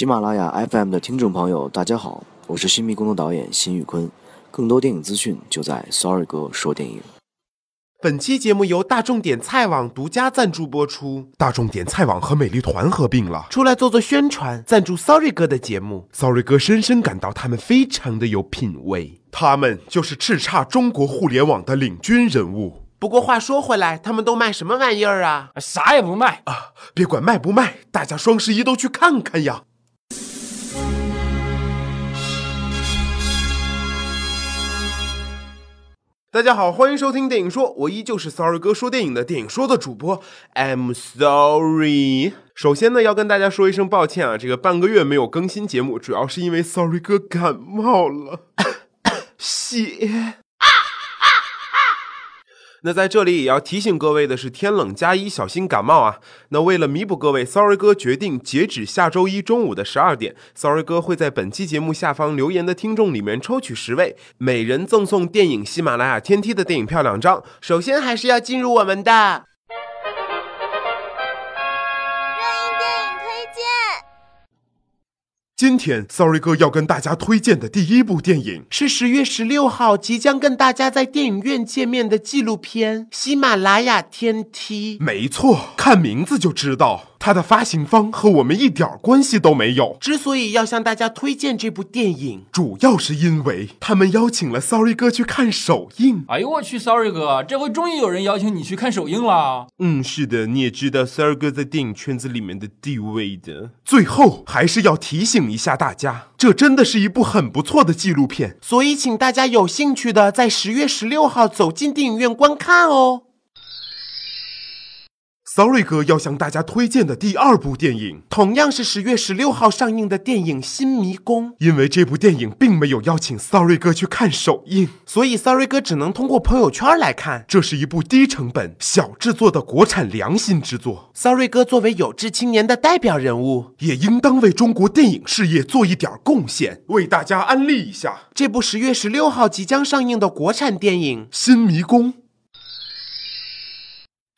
喜马拉雅 FM 的听众朋友，大家好，我是新迷宫的导演辛宇坤。更多电影资讯就在 Sorry 哥说电影。本期节目由大众点菜网独家赞助播出。大众点菜网和美丽团合并了，出来做做宣传，赞助 Sorry 哥的节目。Sorry 哥深深感到他们非常的有品味，他们就是叱咤中国互联网的领军人物。不过话说回来，他们都卖什么玩意儿啊？啥也不卖啊！别管卖不卖，大家双十一都去看看呀！大家好，欢迎收听电影说，我依旧是 Sorry 哥说电影的电影说的主播，I'm sorry。首先呢，要跟大家说一声抱歉啊，这个半个月没有更新节目，主要是因为 Sorry 哥感冒了，血。那在这里也要提醒各位的是，天冷加衣，小心感冒啊！那为了弥补各位，Sorry 哥决定截止下周一中午的十二点，Sorry 哥会在本期节目下方留言的听众里面抽取十位，每人赠送电影《喜马拉雅天梯》的电影票两张。首先还是要进入我们的。今天，Sorry 哥要跟大家推荐的第一部电影是十月十六号即将跟大家在电影院见面的纪录片《喜马拉雅天梯》。没错，看名字就知道。它的发行方和我们一点关系都没有。之所以要向大家推荐这部电影，主要是因为他们邀请了 Sorry 哥去看首映。哎呦我去，Sorry 哥，这回终于有人邀请你去看首映了。嗯，是的，你也知道 Sorry 哥在电影圈子里面的地位的。最后还是要提醒一下大家，这真的是一部很不错的纪录片，所以请大家有兴趣的在十月十六号走进电影院观看哦。Sorry 哥要向大家推荐的第二部电影，同样是十月十六号上映的电影《新迷宫》。因为这部电影并没有邀请 Sorry 哥去看首映，所以 Sorry 哥只能通过朋友圈来看。这是一部低成本、小制作的国产良心之作。Sorry 哥作为有志青年的代表人物，也应当为中国电影事业做一点贡献，为大家安利一下这部十月十六号即将上映的国产电影《新迷宫》。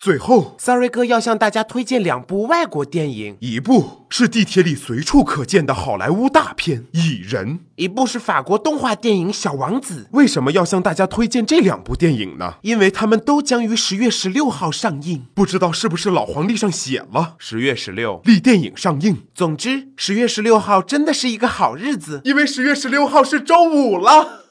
最后，Sorry 哥要向大家推荐两部外国电影，一部是地铁里随处可见的好莱坞大片《蚁人》，一部是法国动画电影《小王子》。为什么要向大家推荐这两部电影呢？因为他们都将于十月十六号上映。不知道是不是老黄历上写了十月十六立电影上映。总之，十月十六号真的是一个好日子，因为十月十六号是周五了。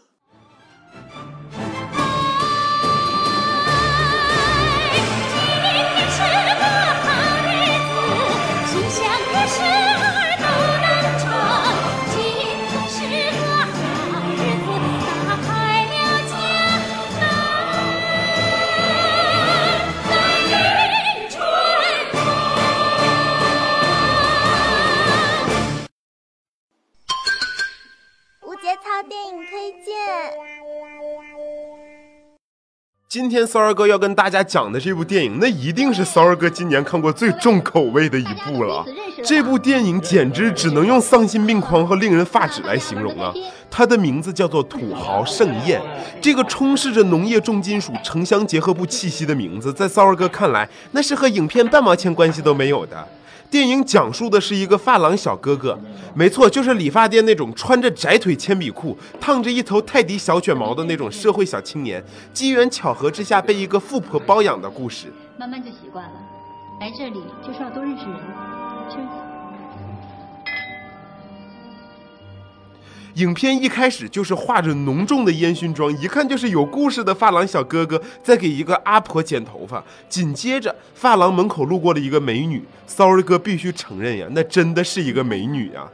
今天骚儿哥要跟大家讲的这部电影，那一定是骚儿哥今年看过最重口味的一部了。这部电影简直只能用丧心病狂和令人发指来形容啊！它的名字叫做《土豪盛宴》。这个充斥着农业重金属城乡结合部气息的名字，在骚儿哥看来，那是和影片半毛钱关系都没有的。电影讲述的是一个发廊小哥哥，没错，就是理发店那种穿着窄腿铅笔裤、烫着一头泰迪小卷毛的那种社会小青年，机缘巧合之下被一个富婆包养的故事。慢慢就习惯了，来这里就是要多认识人。影片一开始就是化着浓重的烟熏妆，一看就是有故事的发廊小哥哥在给一个阿婆剪头发。紧接着，发廊门口路过了一个美女，Sorry 哥必须承认呀，那真的是一个美女呀。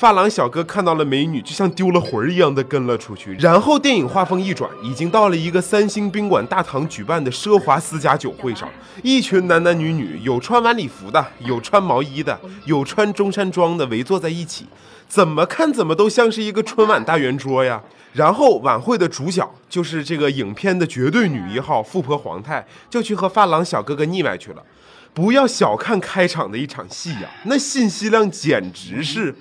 发廊小哥看到了美女，就像丢了魂儿一样的跟了出去。然后电影画风一转，已经到了一个三星宾馆大堂举办的奢华私家酒会上，一群男男女女，有穿晚礼服的，有穿毛衣的，有穿中山装的，围坐在一起。怎么看怎么都像是一个春晚大圆桌呀！然后晚会的主角就是这个影片的绝对女一号富婆皇太，就去和发廊小哥哥腻歪去了。不要小看开场的一场戏呀，那信息量简直是。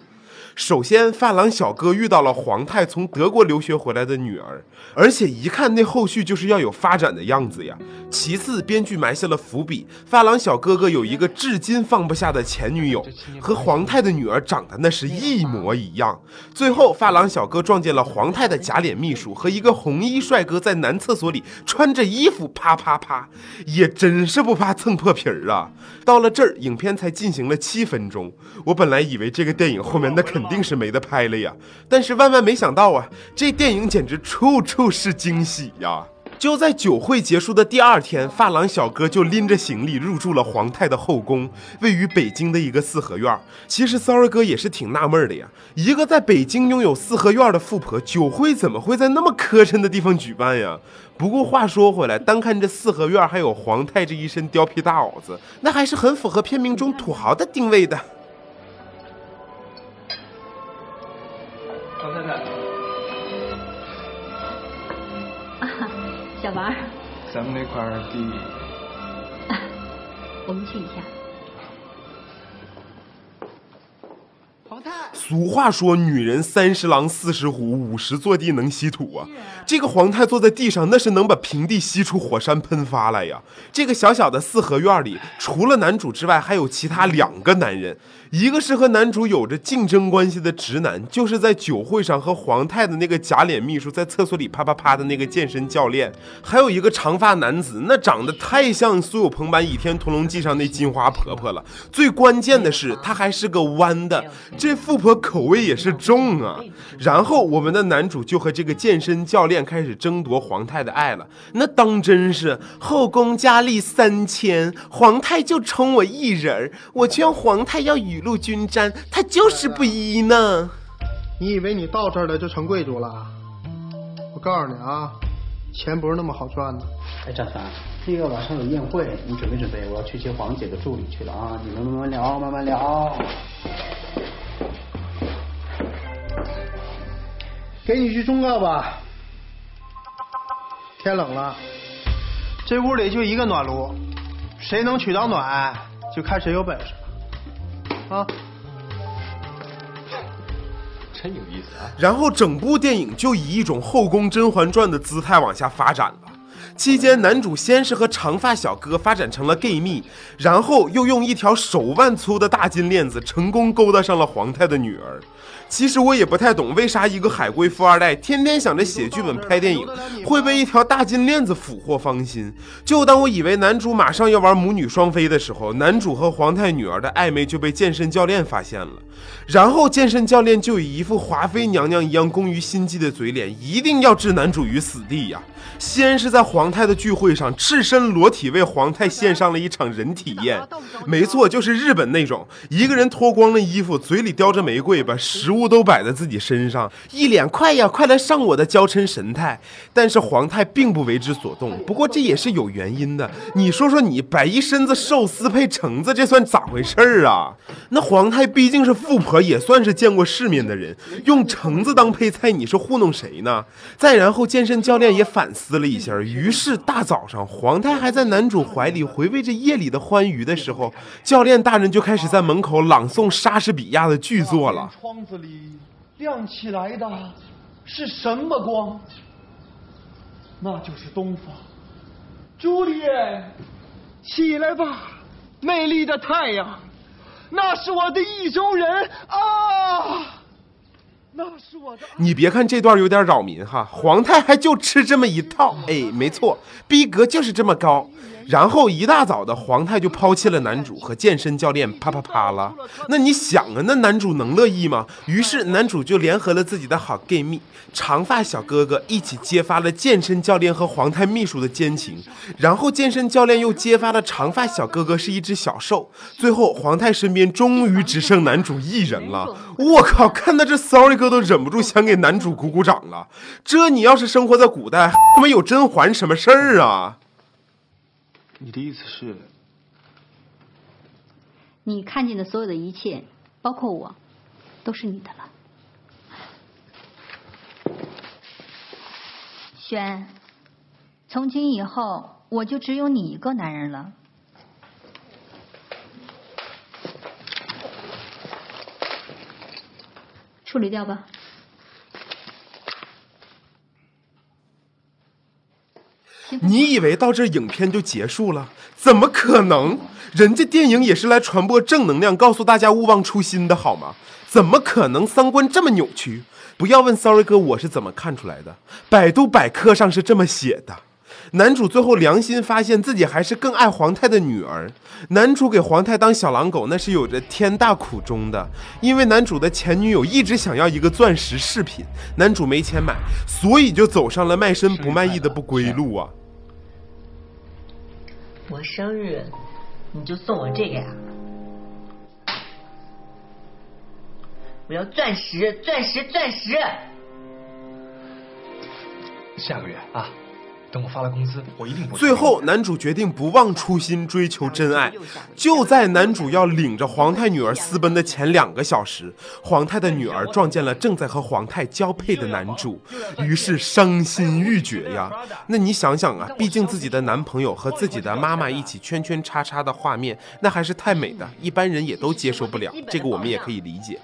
首先，发廊小哥遇到了皇太从德国留学回来的女儿，而且一看那后续就是要有发展的样子呀。其次，编剧埋下了伏笔，发廊小哥哥有一个至今放不下的前女友，和皇太的女儿长得那是一模一样。最后，发廊小哥撞见了皇太的假脸秘书和一个红衣帅哥在男厕所里穿着衣服啪啪啪，也真是不怕蹭破皮儿啊！到了这儿，影片才进行了七分钟，我本来以为这个电影后面那肯定是没得拍了呀，但是万万没想到啊，这电影简直处处是惊喜呀！就在酒会结束的第二天，发廊小哥就拎着行李入住了皇太的后宫，位于北京的一个四合院。其实骚儿哥也是挺纳闷的呀，一个在北京拥有四合院的富婆，酒会怎么会在那么磕碜的地方举办呀？不过话说回来，单看这四合院，还有皇太这一身貂皮大袄子，那还是很符合片名中土豪的定位的。二弟，我们去一下。俗话说，女人三十郎四十虎，五十坐地能吸土啊。这个皇太坐在地上，那是能把平地吸出火山喷发来呀。这个小小的四合院里，除了男主之外，还有其他两个男人，一个是和男主有着竞争关系的直男，就是在酒会上和皇太的那个假脸秘书在厕所里啪啪啪的那个健身教练，还有一个长发男子，那长得太像苏有朋版《倚天屠龙记》上那金花婆婆了。最关键的是，他还是个弯的，这富婆口味也是重啊。然后我们的男主就和这个健身教练开始争夺皇太的爱了，那当真是后宫佳丽三千，皇太就宠我一人儿，我劝皇太要雨露均沾，他就是不依呢。你以为你到这儿了就成贵族了？我告诉你啊，钱不是那么好赚的。哎，张凡，那个晚上有宴会，你准备准备，我要去接黄姐的助理去了啊！你们慢慢聊，慢慢聊。给你句忠告吧，天冷了，这屋里就一个暖炉，谁能取到暖，就看谁有本事了。啊，真有意思啊！然后整部电影就以一种后宫《甄嬛传》的姿态往下发展了。期间，男主先是和长发小哥发展成了 gay 蜜，然后又用一条手腕粗的大金链子成功勾搭上了皇太的女儿。其实我也不太懂，为啥一个海归富二代天天想着写剧本拍电影，会被一条大金链子俘获芳心？就当我以为男主马上要玩母女双飞的时候，男主和皇太女儿的暧昧就被健身教练发现了。然后健身教练就以一副华妃娘娘一样攻于心计的嘴脸，一定要置男主于死地呀！先是在皇太的聚会上赤身裸体为皇太献上了一场人体宴，没错，就是日本那种，一个人脱光了衣服，嘴里叼着玫瑰，把食物都摆在自己身上，一脸快呀快来上我的娇嗔神态。但是皇太并不为之所动，不过这也是有原因的。你说说你摆一身子寿司配橙子，这算咋回事儿啊？那皇太毕竟是富婆，也算是见过世面的人，用橙子当配菜，你是糊弄谁呢？再然后健身教练也反思了一下，于是大早上皇太还在男主怀里回味着夜里的欢愉的时候，教练大人就开始在门口朗诵莎士比亚的剧作了。窗子里亮起来的是什么光？那就是东方。朱丽叶，起来吧，美丽的太阳，那是我的意中人啊！你别看这段有点扰民哈，皇太还就吃这么一套，哎，没错，逼格就是这么高。然后一大早的，皇太就抛弃了男主和健身教练，啪啪啪了。那你想啊，那男主能乐意吗？于是男主就联合了自己的好 gay 蜜长发小哥哥，一起揭发了健身教练和皇太秘书的奸情。然后健身教练又揭发了长发小哥哥是一只小兽。最后皇太身边终于只剩男主一人了。我靠，看到这 sorry 哥都忍不住想给男主鼓鼓掌了。这你要是生活在古代，他妈有甄嬛什么事儿啊？你的意思是，你看见的所有的一切，包括我，都是你的了。轩，从今以后我就只有你一个男人了。处理掉吧。你以为到这影片就结束了？怎么可能？人家电影也是来传播正能量，告诉大家勿忘初心的好吗？怎么可能三观这么扭曲？不要问 Sorry 哥，我是怎么看出来的？百度百科上是这么写的。男主最后良心发现自己还是更爱皇太的女儿。男主给皇太当小狼狗，那是有着天大苦衷的。因为男主的前女友一直想要一个钻石饰品，男主没钱买，所以就走上了卖身不卖艺的不归路啊。我生日，你就送我这个呀？我要钻石，钻石，钻石！下个月啊，等我发了工资，我一定不。最后，男主决定不忘初心，追求真爱。就在男主要领着皇太女儿私奔的前两个小时，皇太的女儿撞见了正在和皇太交配的男主，于是伤心欲绝呀。那你想想啊，毕竟自己的男朋友和自己的妈妈一起圈圈叉叉的画面，那还是太美的，一般人也都接受不了。这个我们也可以理解。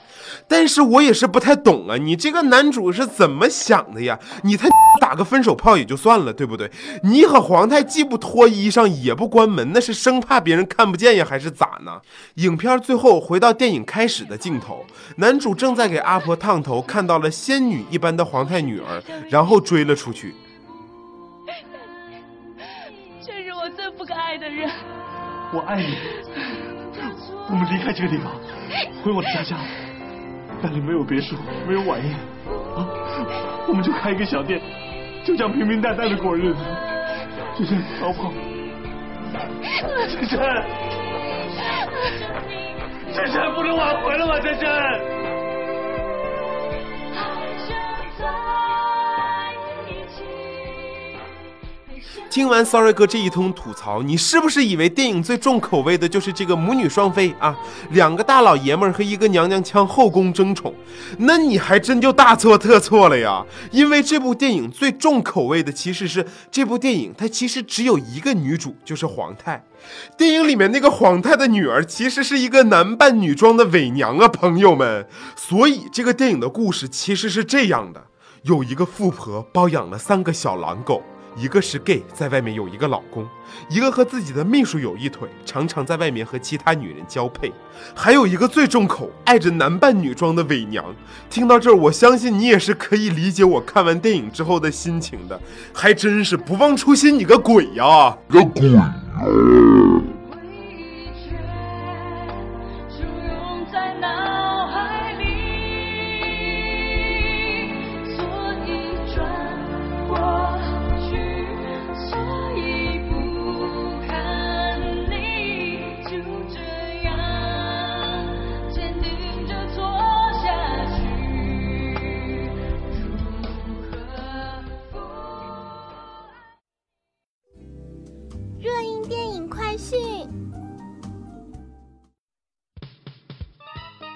但是我也是不太懂啊，你这个男主是怎么想的呀？你他打个分手炮也就算了，对不对？你和皇太既不脱衣裳也不关门，那是生怕别人看不见呀，还是咋呢？影片最后回到电影开始的镜头，男主正在给阿婆烫头，看到了仙女一般的皇太女儿，然后追了出去。这是我最不可爱的人。我爱你。我们离开这个地方，回我的家乡。那里没有别墅，没有晚宴，啊，我们就开一个小店，就这样平平淡淡的过日子。真真，好不好？真真，真真不能挽回了吗？真真。听完 Sorry 哥这一通吐槽，你是不是以为电影最重口味的就是这个母女双飞啊？两个大老爷们儿和一个娘娘腔后宫争宠？那你还真就大错特错了呀！因为这部电影最重口味的其实是这部电影，它其实只有一个女主，就是皇太。电影里面那个皇太的女儿其实是一个男扮女装的伪娘啊，朋友们。所以这个电影的故事其实是这样的：有一个富婆包养了三个小狼狗。一个是 gay，在外面有一个老公；一个和自己的秘书有一腿，常常在外面和其他女人交配；还有一个最重口，爱着男扮女装的伪娘。听到这儿，我相信你也是可以理解我看完电影之后的心情的。还真是不忘初心，你个鬼呀！个鬼！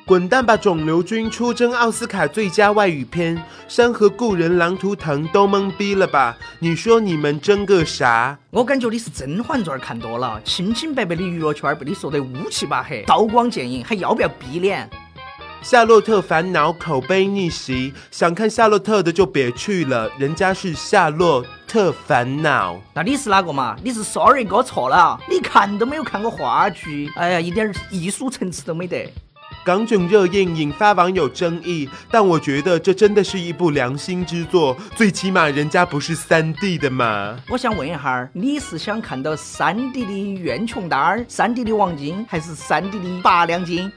滚蛋吧，肿瘤君！出征奥斯卡最佳外语片，《山河故人》《狼图腾》都懵逼了吧？你说你们争个啥？我感觉你是《甄嬛传》看多了，清清白白的娱乐圈被你说得乌漆八黑，刀光剑影，还要不要逼脸？夏洛特烦恼口碑逆袭，想看夏洛特的就别去了，人家是夏洛特烦恼。那你是哪个嘛？你是 Sorry 哥错了，你看都没有看过话剧，哎呀，一点艺术层次都没得。港囧热映引发网友争议，但我觉得这真的是一部良心之作，最起码人家不是三 D 的嘛。我想问一下，你是想看到三 D 的袁琼丹儿、三 D 的王晶，还是三 D 的八两金？